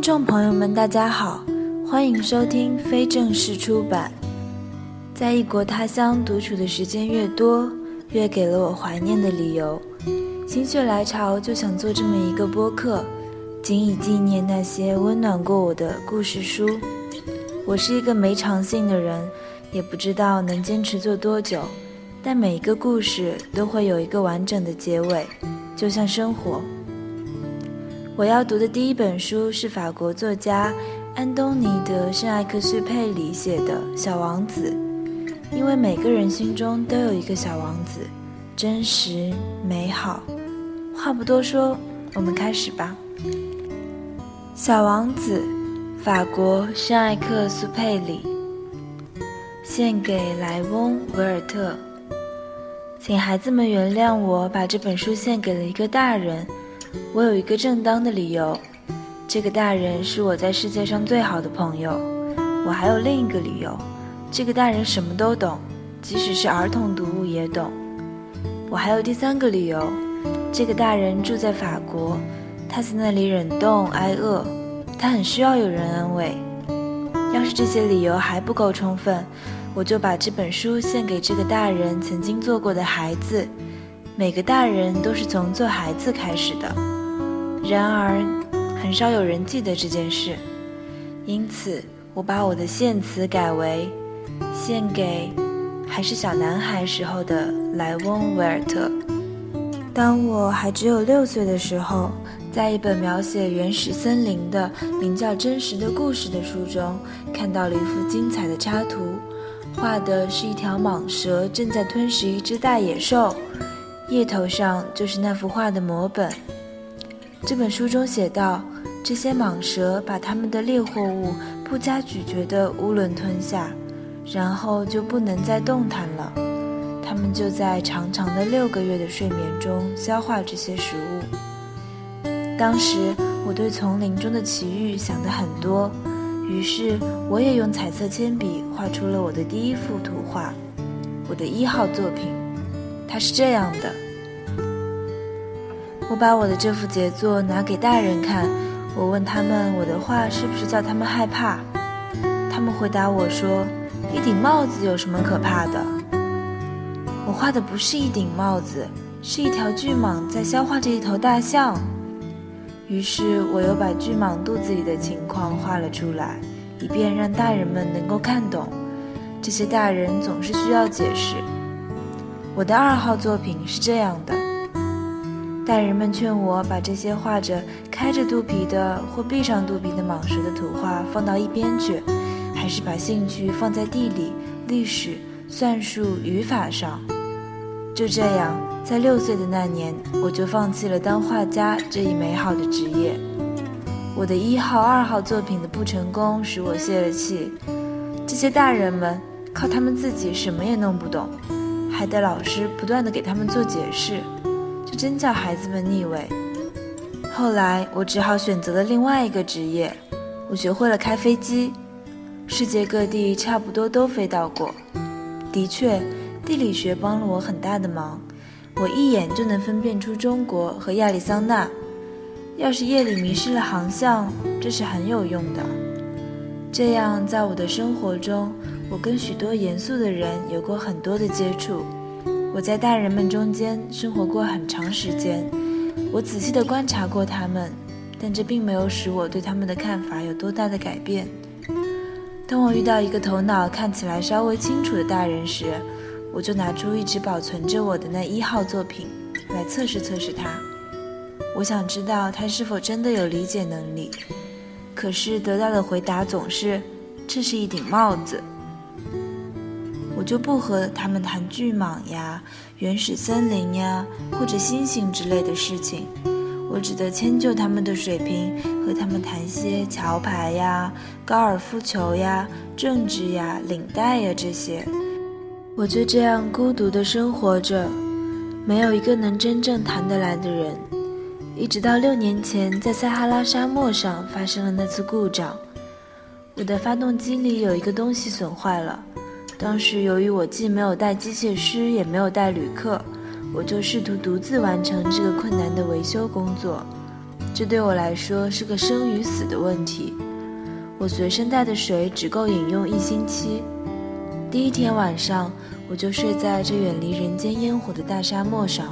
听众朋友们，大家好，欢迎收听非正式出版。在异国他乡独处的时间越多，越给了我怀念的理由。心血来潮，就想做这么一个播客，仅以纪念那些温暖过我的故事书。我是一个没长性的人，也不知道能坚持做多久，但每一个故事都会有一个完整的结尾，就像生活。我要读的第一本书是法国作家安东尼·德·圣埃克苏佩里写的《小王子》，因为每个人心中都有一个小王子，真实美好。话不多说，我们开始吧。《小王子》，法国圣埃克苏佩里，献给莱翁·维尔特。请孩子们原谅我把这本书献给了一个大人。我有一个正当的理由，这个大人是我在世界上最好的朋友。我还有另一个理由，这个大人什么都懂，即使是儿童读物也懂。我还有第三个理由，这个大人住在法国，他在那里忍冻挨饿，他很需要有人安慰。要是这些理由还不够充分，我就把这本书献给这个大人曾经做过的孩子。每个大人都是从做孩子开始的，然而很少有人记得这件事，因此我把我的献词改为献给还是小男孩时候的莱翁·维尔特。当我还只有六岁的时候，在一本描写原始森林的名叫《真实的故事》的书中，看到了一幅精彩的插图，画的是一条蟒蛇正在吞食一只大野兽。叶头上就是那幅画的摹本。这本书中写道：这些蟒蛇把它们的猎获物不加咀嚼地囫囵吞下，然后就不能再动弹了。它们就在长长的六个月的睡眠中消化这些食物。当时我对丛林中的奇遇想得很多，于是我也用彩色铅笔画出了我的第一幅图画，我的一号作品。它是这样的：我把我的这幅杰作拿给大人看，我问他们我的画是不是叫他们害怕，他们回答我说：“一顶帽子有什么可怕的？”我画的不是一顶帽子，是一条巨蟒在消化着一头大象。于是我又把巨蟒肚子里的情况画了出来，以便让大人们能够看懂。这些大人总是需要解释。我的二号作品是这样的：大人们劝我把这些画着开着肚皮的或闭上肚皮的蟒蛇的图画放到一边去，还是把兴趣放在地理、历史、算术、语法上。就这样，在六岁的那年，我就放弃了当画家这一美好的职业。我的一号、二号作品的不成功使我泄了气。这些大人们靠他们自己什么也弄不懂。还得老师不断的给他们做解释，这真叫孩子们腻味。后来我只好选择了另外一个职业，我学会了开飞机，世界各地差不多都飞到过。的确，地理学帮了我很大的忙，我一眼就能分辨出中国和亚利桑那。要是夜里迷失了航向，这是很有用的。这样，在我的生活中。我跟许多严肃的人有过很多的接触，我在大人们中间生活过很长时间，我仔细地观察过他们，但这并没有使我对他们的看法有多大的改变。当我遇到一个头脑看起来稍微清楚的大人时，我就拿出一直保存着我的那一号作品来测试测试他。我想知道他是否真的有理解能力，可是得到的回答总是：这是一顶帽子。我就不和他们谈巨蟒呀、原始森林呀或者星星之类的事情，我只得迁就他们的水平，和他们谈些桥牌呀、高尔夫球呀、政治呀、领带呀这些。我就这样孤独地生活着，没有一个能真正谈得来的人。一直到六年前，在撒哈拉沙漠上发生了那次故障，我的发动机里有一个东西损坏了。当时由于我既没有带机械师，也没有带旅客，我就试图独自完成这个困难的维修工作。这对我来说是个生与死的问题。我随身带的水只够饮用一星期。第一天晚上，我就睡在这远离人间烟火的大沙漠上。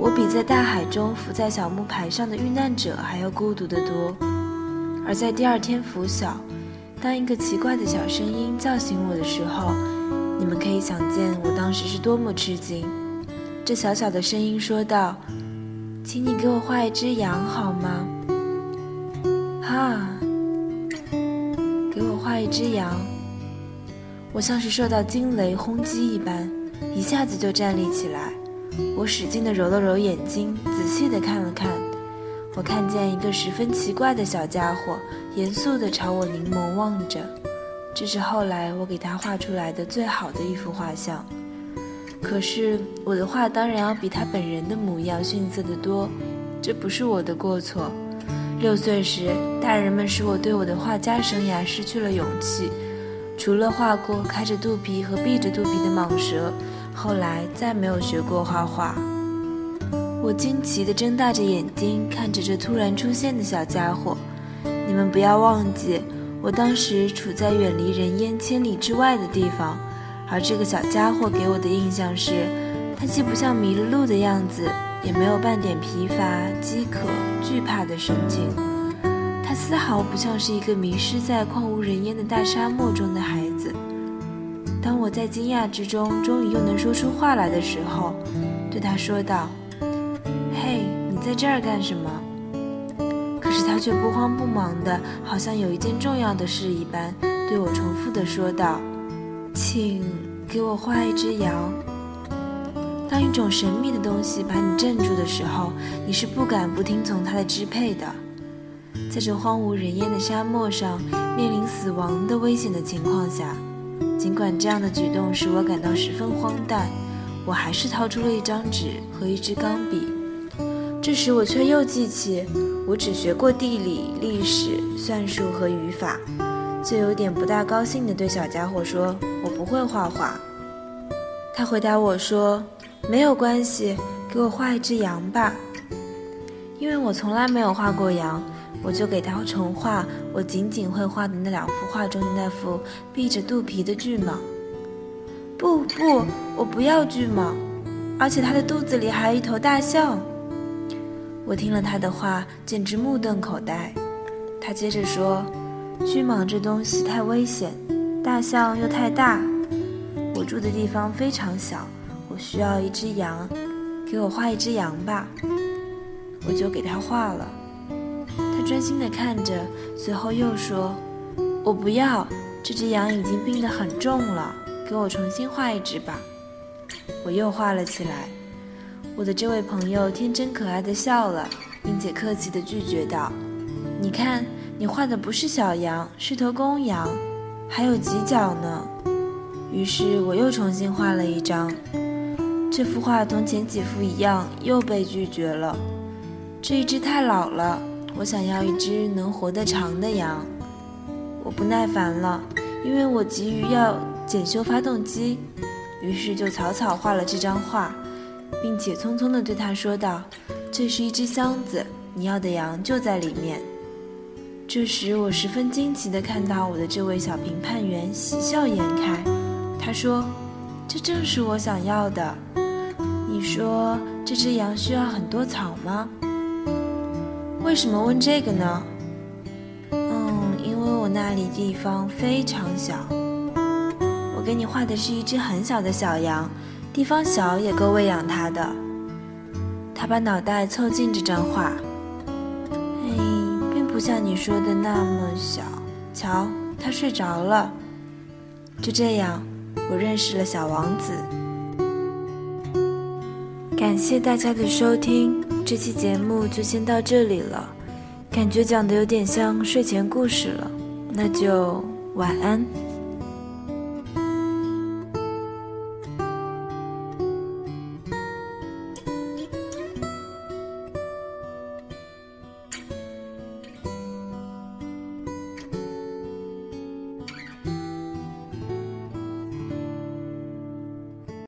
我比在大海中浮在小木牌上的遇难者还要孤独得多。而在第二天拂晓，当一个奇怪的小声音叫醒我的时候，你们可以想见我当时是多么吃惊。这小小的声音说道：“请你给我画一只羊好吗？”哈。给我画一只羊，我像是受到惊雷轰击一般，一下子就站立起来。我使劲地揉了揉眼睛，仔细地看了看。我看见一个十分奇怪的小家伙，严肃地朝我凝眸望着。这是后来我给他画出来的最好的一幅画像。可是我的画当然要比他本人的模样逊色得多，这不是我的过错。六岁时，大人们使我对我的画家生涯失去了勇气。除了画过开着肚皮和闭着肚皮的蟒蛇，后来再没有学过画画。我惊奇地睁大着眼睛看着这突然出现的小家伙。你们不要忘记，我当时处在远离人烟千里之外的地方，而这个小家伙给我的印象是，他既不像迷了路的样子。也没有半点疲乏、饥渴、惧怕的神情，他丝毫不像是一个迷失在旷无人烟的大沙漠中的孩子。当我在惊讶之中终于又能说出话来的时候，对他说道：“，在这儿干什么？”可是他却不慌不忙的，好像有一件重要的事一般，对我重复的说道：“请给我画一只羊。”当一种神秘的东西把你镇住的时候，你是不敢不听从它的支配的。在这荒无人烟的沙漠上，面临死亡的危险的情况下，尽管这样的举动使我感到十分荒诞，我还是掏出了一张纸和一支钢笔。这时我却又记起，我只学过地理、历史、算术和语法，就有点不大高兴地对小家伙说：“我不会画画。”他回答我说。没有关系，给我画一只羊吧。因为我从来没有画过羊，我就给他重画我仅仅会画的那两幅画中的那幅闭着肚皮的巨蟒。不不，我不要巨蟒，而且它的肚子里还有一头大象。我听了他的话，简直目瞪口呆。他接着说：“巨蟒这东西太危险，大象又太大，我住的地方非常小。”我需要一只羊，给我画一只羊吧。我就给他画了。他专心地看着，随后又说：“我不要，这只羊已经病得很重了，给我重新画一只吧。”我又画了起来。我的这位朋友天真可爱的笑了，并且客气地拒绝道：“你看，你画的不是小羊，是头公羊，还有犄角呢。”于是我又重新画了一张。这幅画同前几幅一样，又被拒绝了。这一只太老了，我想要一只能活得长的羊。我不耐烦了，因为我急于要检修发动机，于是就草草画了这张画，并且匆匆地对他说道：“这是一只箱子，你要的羊就在里面。”这时，我十分惊奇地看到我的这位小评判员喜笑颜开。他说：“这正是我想要的。”你说这只羊需要很多草吗？为什么问这个呢？嗯，因为我那里地方非常小。我给你画的是一只很小的小羊，地方小也够喂养它的。他把脑袋凑近这张画，嘿，并不像你说的那么小。瞧，他睡着了。就这样，我认识了小王子。感谢大家的收听，这期节目就先到这里了。感觉讲的有点像睡前故事了，那就晚安。